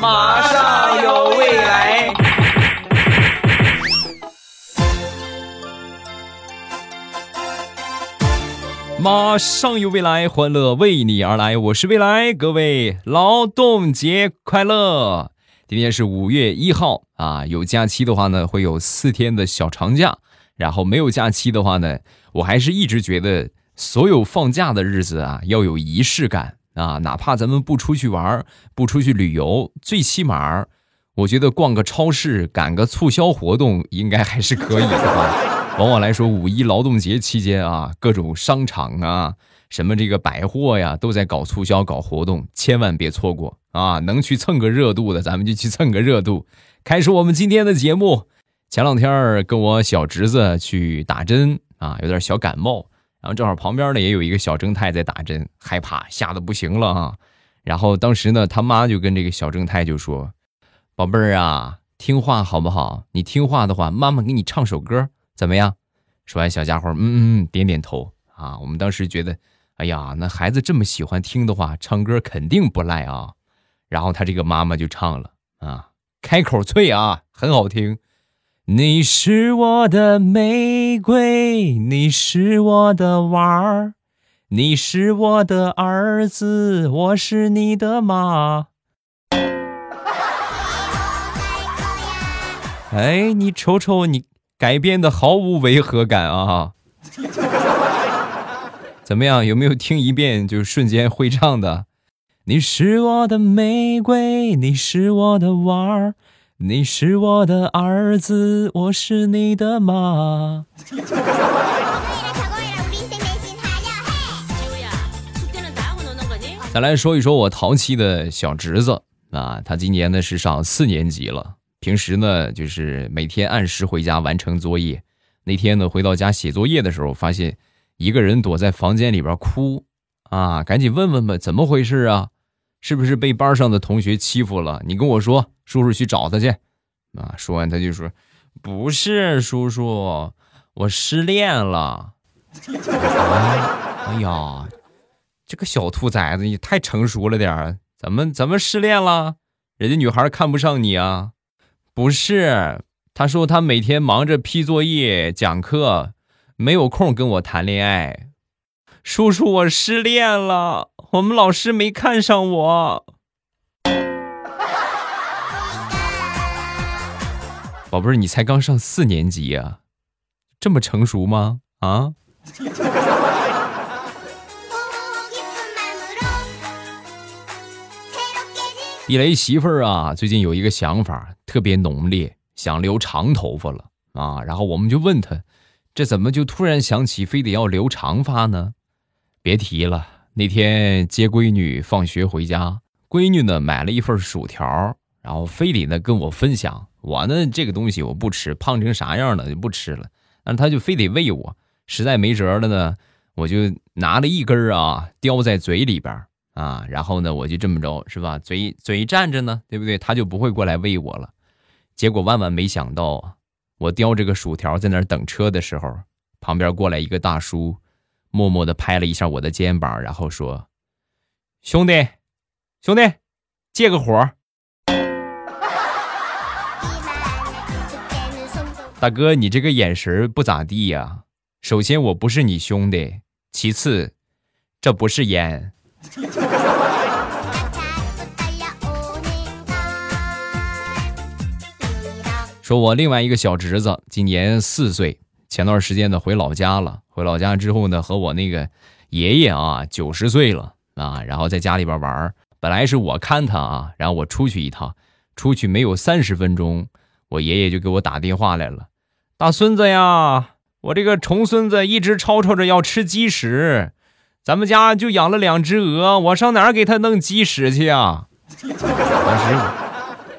马上有未来。马上有未来，欢乐为你而来。我是未来，各位劳动节快乐！今天是五月一号啊，有假期的话呢，会有四天的小长假；然后没有假期的话呢，我还是一直觉得所有放假的日子啊，要有仪式感啊，哪怕咱们不出去玩，不出去旅游，最起码我觉得逛个超市，赶个促销活动，应该还是可以的吧。往往来说，五一劳动节期间啊，各种商场啊，什么这个百货呀，都在搞促销、搞活动，千万别错过啊！能去蹭个热度的，咱们就去蹭个热度。开始我们今天的节目。前两天跟我小侄子去打针啊，有点小感冒，然后正好旁边呢也有一个小正太在打针，害怕吓得不行了啊。然后当时呢，他妈就跟这个小正太就说：“宝贝儿啊，听话好不好？你听话的话，妈妈给你唱首歌。”怎么样？说完，小家伙嗯嗯点点头啊。我们当时觉得，哎呀，那孩子这么喜欢听的话，唱歌肯定不赖啊。然后他这个妈妈就唱了啊，开口脆啊，很好听。你是我的玫瑰，你是我的娃儿，你是我的儿子，我是你的妈。哎，你瞅瞅你。改编的毫无违和感啊！怎么样？有没有听一遍就瞬间会唱的？你是我的玫瑰，你是我的娃儿，你是我的儿子，我是你的妈。再来说一说我淘气的小侄子啊，他今年呢是上四年级了。平时呢，就是每天按时回家完成作业。那天呢，回到家写作业的时候，发现一个人躲在房间里边哭，啊，赶紧问问吧，怎么回事啊？是不是被班上的同学欺负了？你跟我说，叔叔去找他去。啊，说完他就说：“不是，叔叔，我失恋了。”哎呀，这个小兔崽子，你太成熟了点儿，怎么怎么失恋了？人家女孩看不上你啊？不是，他说他每天忙着批作业、讲课，没有空跟我谈恋爱。叔叔，我失恋了，我们老师没看上我。宝贝儿，你才刚上四年级呀，这么成熟吗？啊？地雷媳妇儿啊，最近有一个想法特别浓烈，想留长头发了啊。然后我们就问他，这怎么就突然想起非得要留长发呢？别提了，那天接闺女放学回家，闺女呢买了一份薯条，然后非得呢跟我分享。我呢这个东西我不吃，胖成啥样了就不吃了。但他就非得喂我，实在没辙了呢，我就拿了一根啊叼在嘴里边。啊，然后呢，我就这么着，是吧？嘴嘴站着呢，对不对？他就不会过来喂我了。结果万万没想到啊，我叼着个薯条在那儿等车的时候，旁边过来一个大叔，默默的拍了一下我的肩膀，然后说：“兄弟，兄弟，借个火。”大哥，你这个眼神不咋地呀。首先，我不是你兄弟；其次，这不是烟。说，我另外一个小侄子今年四岁，前段时间呢回老家了。回老家之后呢，和我那个爷爷啊九十岁了啊，然后在家里边玩。本来是我看他啊，然后我出去一趟，出去没有三十分钟，我爷爷就给我打电话来了：“大孙子呀，我这个重孙子一直吵吵着要吃鸡屎。”咱们家就养了两只鹅，我上哪给他弄鸡屎去啊？当时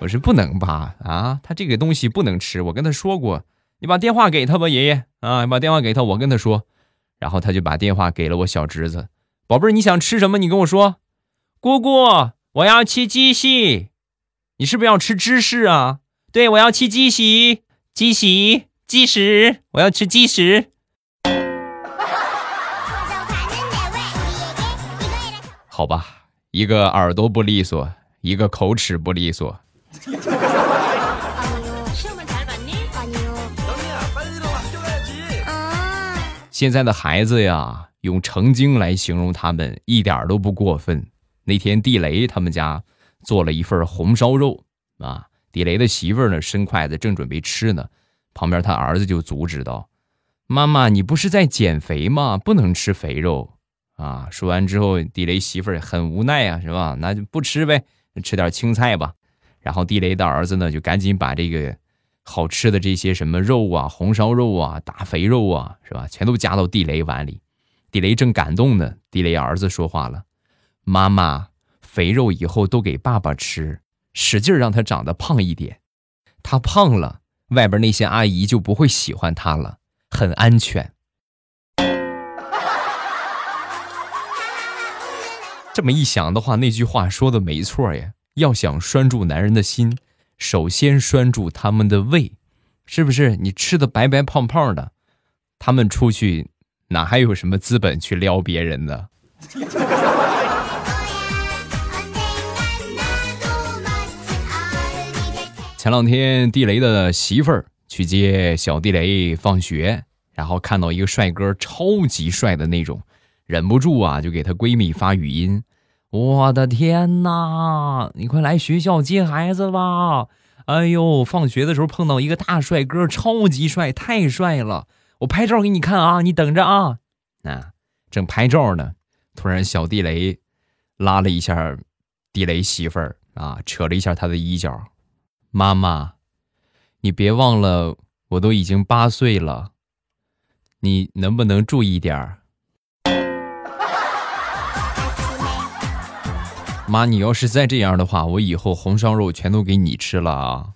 我是不能吧？啊，他这个东西不能吃，我跟他说过，你把电话给他吧，爷爷啊，你把电话给他，我跟他说，然后他就把电话给了我小侄子，宝贝儿，你想吃什么？你跟我说，姑姑，我要吃鸡西，你是不是要吃芝士啊？对，我要吃鸡西，鸡西，鸡屎，我要吃鸡屎。好吧，一个耳朵不利索，一个口齿不利索。现在的孩子呀，用成精来形容他们一点都不过分。那天地雷他们家做了一份红烧肉啊，地雷的媳妇儿呢伸筷子正准备吃呢，旁边他儿子就阻止道：“妈妈，你不是在减肥吗？不能吃肥肉啊！”说完之后，地雷媳妇儿很无奈啊，是吧？那就不吃呗，吃点青菜吧。然后地雷的儿子呢，就赶紧把这个。好吃的这些什么肉啊，红烧肉啊，大肥肉啊，是吧？全都加到地雷碗里。地雷正感动呢，地雷儿子说话了：“妈妈，肥肉以后都给爸爸吃，使劲让他长得胖一点。他胖了，外边那些阿姨就不会喜欢他了，很安全。”这么一想的话，那句话说的没错呀。要想拴住男人的心。首先拴住他们的胃，是不是？你吃的白白胖胖的，他们出去哪还有什么资本去撩别人呢？前两天地雷的媳妇儿去接小地雷放学，然后看到一个帅哥，超级帅的那种，忍不住啊，就给她闺蜜发语音。我的天哪！你快来学校接孩子吧！哎呦，放学的时候碰到一个大帅哥，超级帅，太帅了！我拍照给你看啊，你等着啊！啊，正拍照呢，突然小地雷拉了一下地雷媳妇儿啊，扯了一下他的衣角。妈妈，你别忘了，我都已经八岁了，你能不能注意点儿？妈，你要是再这样的话，我以后红烧肉全都给你吃了啊！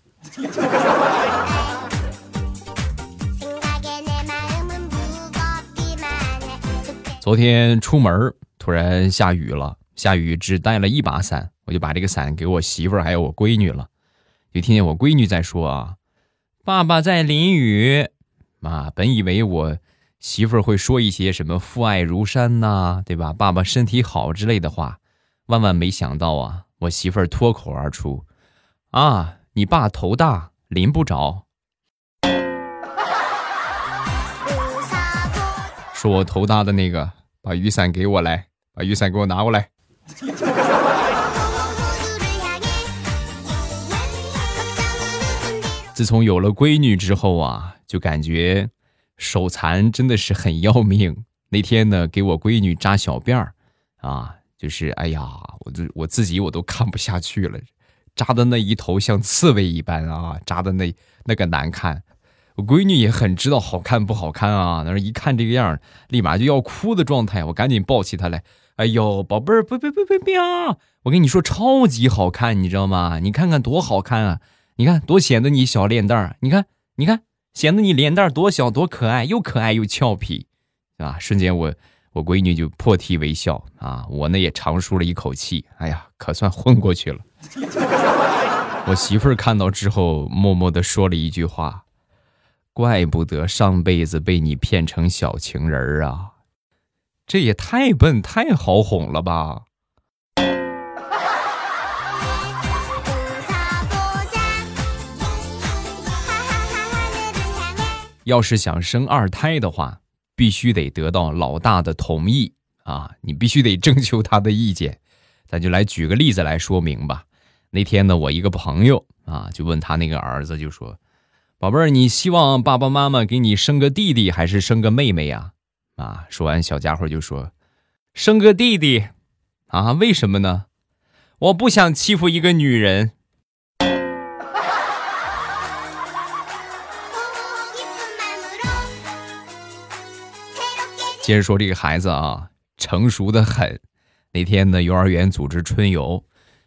昨天出门突然下雨了，下雨只带了一把伞，我就把这个伞给我媳妇儿还有我闺女了。就听见我闺女在说啊：“爸爸在淋雨。”妈，本以为我媳妇儿会说一些什么“父爱如山”呐，对吧？爸爸身体好之类的话。万万没想到啊！我媳妇儿脱口而出：“啊，你爸头大，淋不着。”说我头大的那个，把雨伞给我来，把雨伞给我拿过来。自从有了闺女之后啊，就感觉手残真的是很要命。那天呢，给我闺女扎小辫儿，啊。就是哎呀，我这我自己我都看不下去了，扎的那一头像刺猬一般啊，扎的那那个难看。我闺女也很知道好看不好看啊，那一看这个样，立马就要哭的状态。我赶紧抱起她来，哎呦，宝贝儿，不不不不不啊！我跟你说，超级好看，你知道吗？你看看多好看啊！你看多显得你小脸蛋儿，你看你看显得你脸蛋儿多小多可爱，又可爱又俏皮，啊？瞬间我。我闺女就破涕为笑啊，我呢也长舒了一口气，哎呀，可算混过去了。我媳妇儿看到之后，默默的说了一句话：“怪不得上辈子被你骗成小情人儿啊，这也太笨太好哄了吧。”要是想生二胎的话。必须得得到老大的同意啊！你必须得征求他的意见。咱就来举个例子来说明吧。那天呢，我一个朋友啊，就问他那个儿子，就说：“宝贝儿，你希望爸爸妈妈给你生个弟弟还是生个妹妹呀？”啊，说完，小家伙就说：“生个弟弟。”啊，为什么呢？我不想欺负一个女人。接着说这个孩子啊，成熟的很。那天呢，幼儿园组织春游，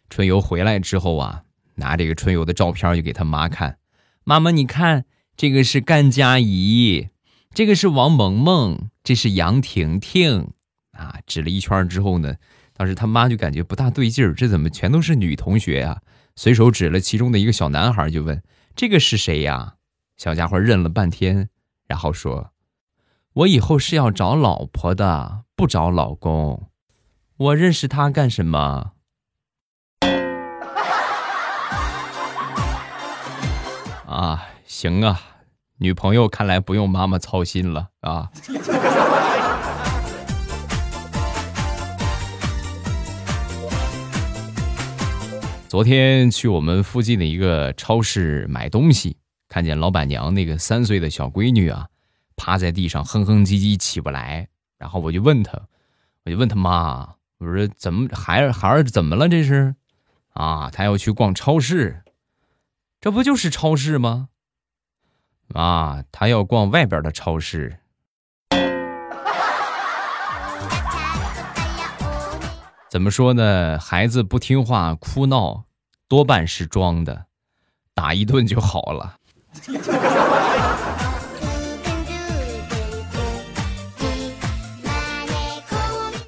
春游回来之后啊，拿这个春游的照片就给他妈看。妈妈，你看，这个是甘佳怡，这个是王萌萌，这是杨婷婷。啊，指了一圈之后呢，当时他妈就感觉不大对劲儿，这怎么全都是女同学啊？随手指了其中的一个小男孩，就问：“这个是谁呀？”小家伙认了半天，然后说。我以后是要找老婆的不找老公。我认识他干什么？啊行啊女朋友看来不用妈妈操心了啊。昨天去我们附近的一个超市买东西看见老板娘那个三岁的小闺女啊趴在地上哼哼唧唧起不来，然后我就问他，我就问他妈，我说怎么孩儿孩儿怎么了这是？啊，他要去逛超市，这不就是超市吗？啊，他要逛外边的超市。怎么说呢？孩子不听话哭闹，多半是装的，打一顿就好了。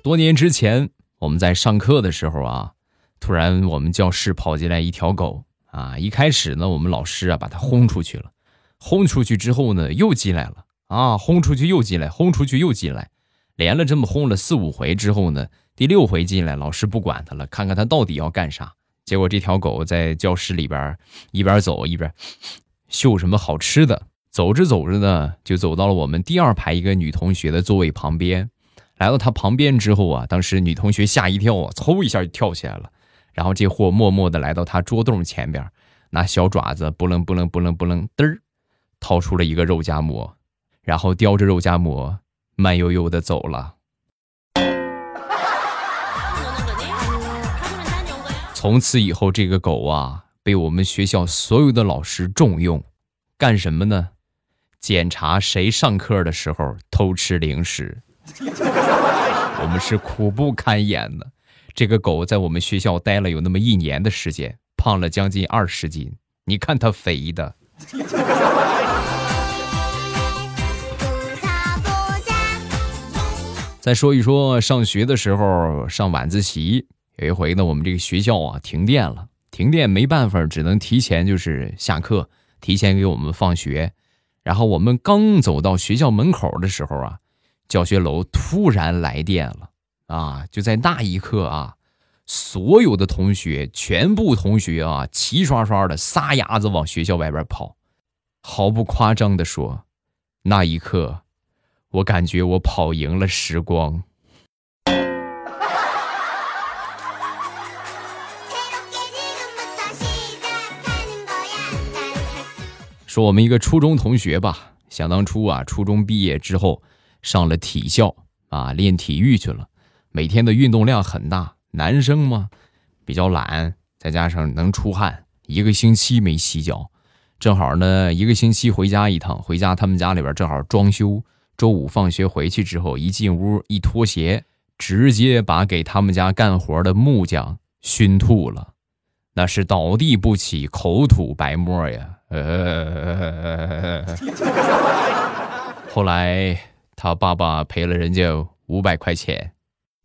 多年之前，我们在上课的时候啊。突然，我们教室跑进来一条狗啊！一开始呢，我们老师啊把它轰出去了，轰出去之后呢，又进来了啊！轰出去又进来，轰出去又进来，连了这么轰了四五回之后呢，第六回进来，老师不管它了，看看它到底要干啥。结果这条狗在教室里边一边走一边 嗅什么好吃的，走着走着呢，就走到了我们第二排一个女同学的座位旁边。来到他旁边之后啊，当时女同学吓一跳啊，嗖一下就跳起来了。然后这货默默地来到他桌洞前边，拿小爪子不楞不楞不楞不楞嘚儿，掏出了一个肉夹馍，然后叼着肉夹馍慢悠悠地走了。从此以后，这个狗啊被我们学校所有的老师重用，干什么呢？检查谁上课的时候偷吃零食。我们是苦不堪言的。这个狗在我们学校待了有那么一年的时间，胖了将近二十斤。你看它肥的。再说一说上学的时候上晚自习，有一回呢，我们这个学校啊停电了，停电没办法，只能提前就是下课，提前给我们放学。然后我们刚走到学校门口的时候啊，教学楼突然来电了。啊！就在那一刻啊，所有的同学，全部同学啊，齐刷刷的撒丫子往学校外边跑。毫不夸张的说，那一刻，我感觉我跑赢了时光。说我们一个初中同学吧，想当初啊，初中毕业之后上了体校啊，练体育去了。每天的运动量很大，男生嘛比较懒，再加上能出汗，一个星期没洗脚，正好呢一个星期回家一趟，回家他们家里边正好装修，周五放学回去之后一进屋一脱鞋，直接把给他们家干活的木匠熏吐了，那是倒地不起，口吐白沫呀。呃，后来他爸爸赔了人家五百块钱。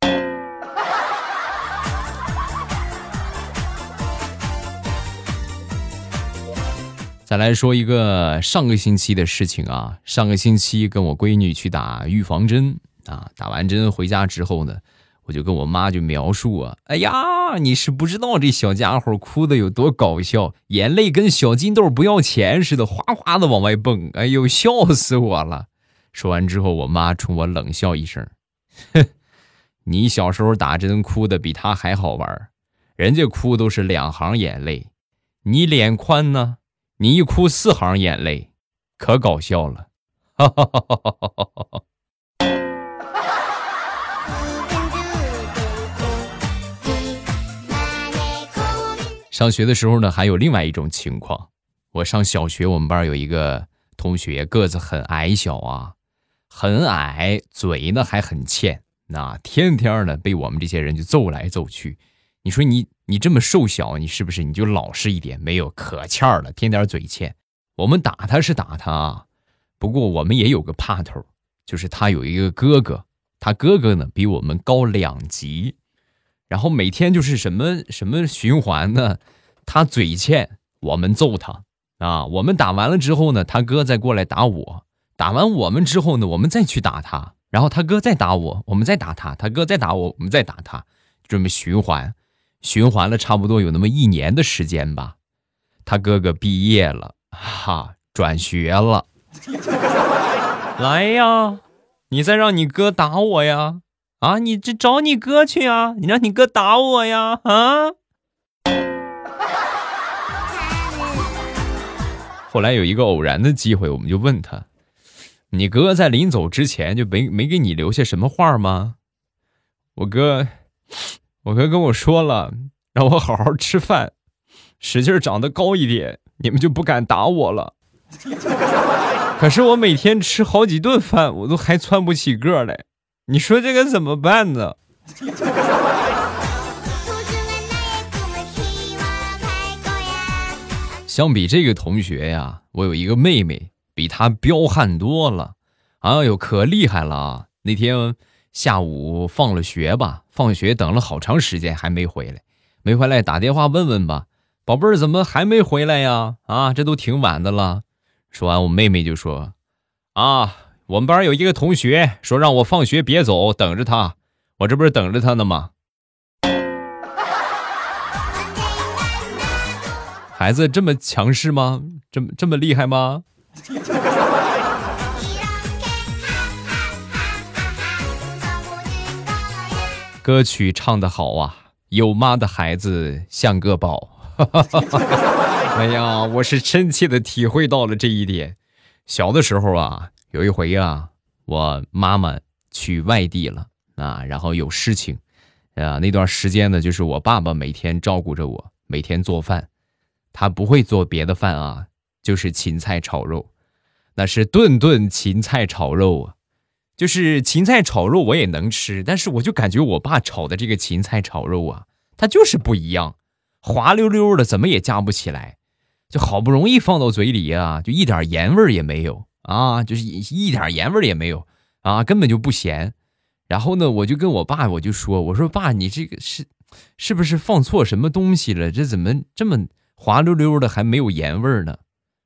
再来说一个上个星期的事情啊，上个星期跟我闺女去打预防针啊，打完针回家之后呢，我就跟我妈就描述啊，哎呀，你是不知道这小家伙哭的有多搞笑，眼泪跟小金豆不要钱似的，哗哗的往外蹦，哎呦，笑死我了。说完之后，我妈冲我冷笑一声，哼，你小时候打针哭的比他还好玩，人家哭都是两行眼泪，你脸宽呢。你一哭四行眼泪，可搞笑了。哈哈哈哈！上学的时候呢，还有另外一种情况。我上小学，我们班有一个同学个子很矮小啊，很矮，嘴呢还很欠，那天天呢被我们这些人就揍来揍去。你说你你这么瘦小，你是不是你就老实一点？没有可欠了，天天嘴欠。我们打他是打他啊，不过我们也有个怕头，就是他有一个哥哥，他哥哥呢比我们高两级，然后每天就是什么什么循环呢？他嘴欠，我们揍他啊，我们打完了之后呢，他哥再过来打我，打完我们之后呢，我们再去打他，然后他哥再打我，我们再打他，他哥再打我，我们再打他，这么循环。循环了差不多有那么一年的时间吧，他哥哥毕业了，哈，转学了。来呀，你再让你哥打我呀！啊，你这找你哥去啊！你让你哥打我呀！啊！后来有一个偶然的机会，我们就问他：“你哥在临走之前就没没给你留下什么话吗？”我哥，我哥跟我说了，让我好好吃饭，使劲长得高一点，你们就不敢打我了。可是我每天吃好几顿饭，我都还窜不起个来。你说这个怎么办呢？相比这个同学呀，我有一个妹妹，比他彪悍多了。哎呦，可厉害了啊！那天下午放了学吧，放学等了好长时间还没回来，没回来打电话问问吧，宝贝儿怎么还没回来呀？啊，这都挺晚的了。说完，我妹妹就说：“啊。”我们班有一个同学说让我放学别走，等着他。我这不是等着他呢吗？孩子这么强势吗？这么这么厉害吗？歌曲唱得好啊！有妈的孩子像个宝。哎呀，我是深切的体会到了这一点。小的时候啊。有一回啊，我妈妈去外地了啊，然后有事情，啊，那段时间呢，就是我爸爸每天照顾着我，每天做饭，他不会做别的饭啊，就是芹菜炒肉，那是顿顿芹菜炒肉啊，就是芹菜炒肉我也能吃，但是我就感觉我爸炒的这个芹菜炒肉啊，它就是不一样，滑溜溜的，怎么也夹不起来，就好不容易放到嘴里啊，就一点盐味儿也没有。啊，就是一一点盐味儿也没有啊，根本就不咸。然后呢，我就跟我爸我就说：“我说爸，你这个是是不是放错什么东西了？这怎么这么滑溜溜的，还没有盐味儿呢？”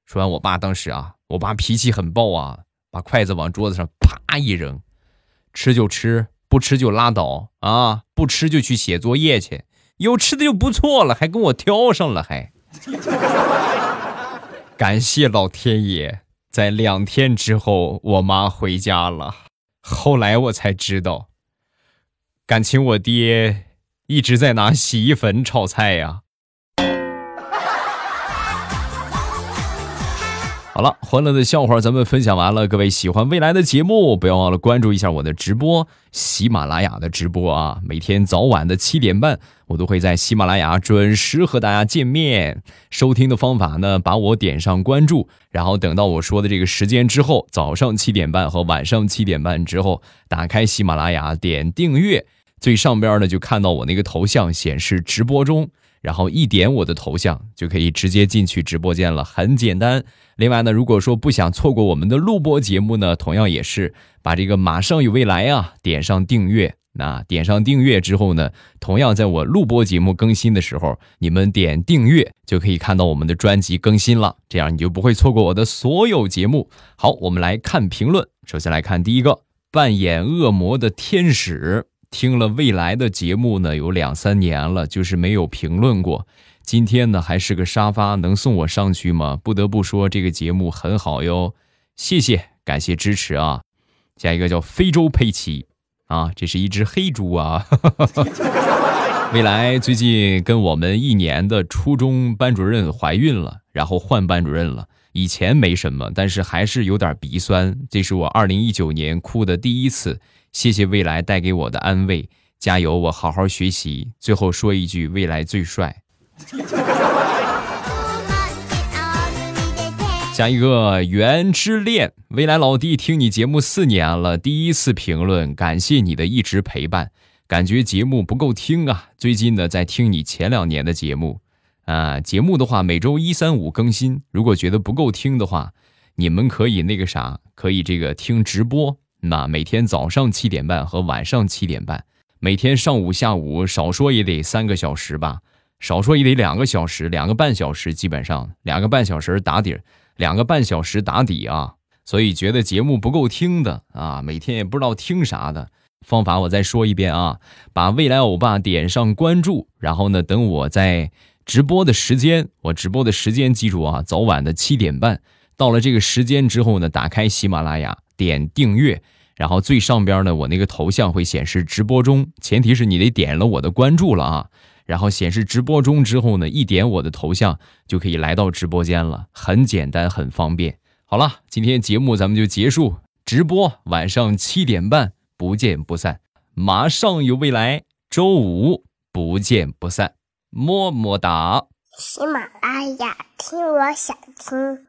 说完，我爸当时啊，我爸脾气很暴啊，把筷子往桌子上啪一扔：“吃就吃，不吃就拉倒啊！不吃就去写作业去，有吃的就不错了，还跟我挑上了，还感谢老天爷。”在两天之后，我妈回家了。后来我才知道，感情我爹一直在拿洗衣粉炒菜呀。好了，欢乐的笑话咱们分享完了。各位喜欢未来的节目，不要忘了关注一下我的直播，喜马拉雅的直播啊。每天早晚的七点半，我都会在喜马拉雅准时和大家见面。收听的方法呢，把我点上关注，然后等到我说的这个时间之后，早上七点半和晚上七点半之后，打开喜马拉雅，点订阅，最上边呢就看到我那个头像显示直播中。然后一点我的头像就可以直接进去直播间了，很简单。另外呢，如果说不想错过我们的录播节目呢，同样也是把这个马上有未来啊点上订阅。那点上订阅之后呢，同样在我录播节目更新的时候，你们点订阅就可以看到我们的专辑更新了，这样你就不会错过我的所有节目。好，我们来看评论。首先来看第一个，扮演恶魔的天使。听了未来的节目呢，有两三年了，就是没有评论过。今天呢，还是个沙发，能送我上去吗？不得不说，这个节目很好哟，谢谢，感谢支持啊。下一个叫非洲佩奇啊，这是一只黑猪啊。未来最近跟我们一年的初中班主任怀孕了，然后换班主任了。以前没什么，但是还是有点鼻酸。这是我二零一九年哭的第一次。谢谢未来带给我的安慰，加油，我好好学习。最后说一句，未来最帅。下一个缘之恋，未来老弟听你节目四年了，第一次评论，感谢你的一直陪伴。感觉节目不够听啊，最近呢在听你前两年的节目啊。节目的话每周一三五更新，如果觉得不够听的话，你们可以那个啥，可以这个听直播。那每天早上七点半和晚上七点半，每天上午下午少说也得三个小时吧，少说也得两个小时，两个半小时，基本上两个半小时打底，两个半小时打底啊。所以觉得节目不够听的啊，每天也不知道听啥的，方法我再说一遍啊，把未来欧巴点上关注，然后呢，等我在直播的时间，我直播的时间记住啊，早晚的七点半。到了这个时间之后呢，打开喜马拉雅，点订阅，然后最上边呢，我那个头像会显示直播中，前提是你得点了我的关注了啊。然后显示直播中之后呢，一点我的头像就可以来到直播间了，很简单，很方便。好了，今天节目咱们就结束，直播晚上七点半不见不散，马上有未来，周五不见不散，么么哒。喜马拉雅听，我想听。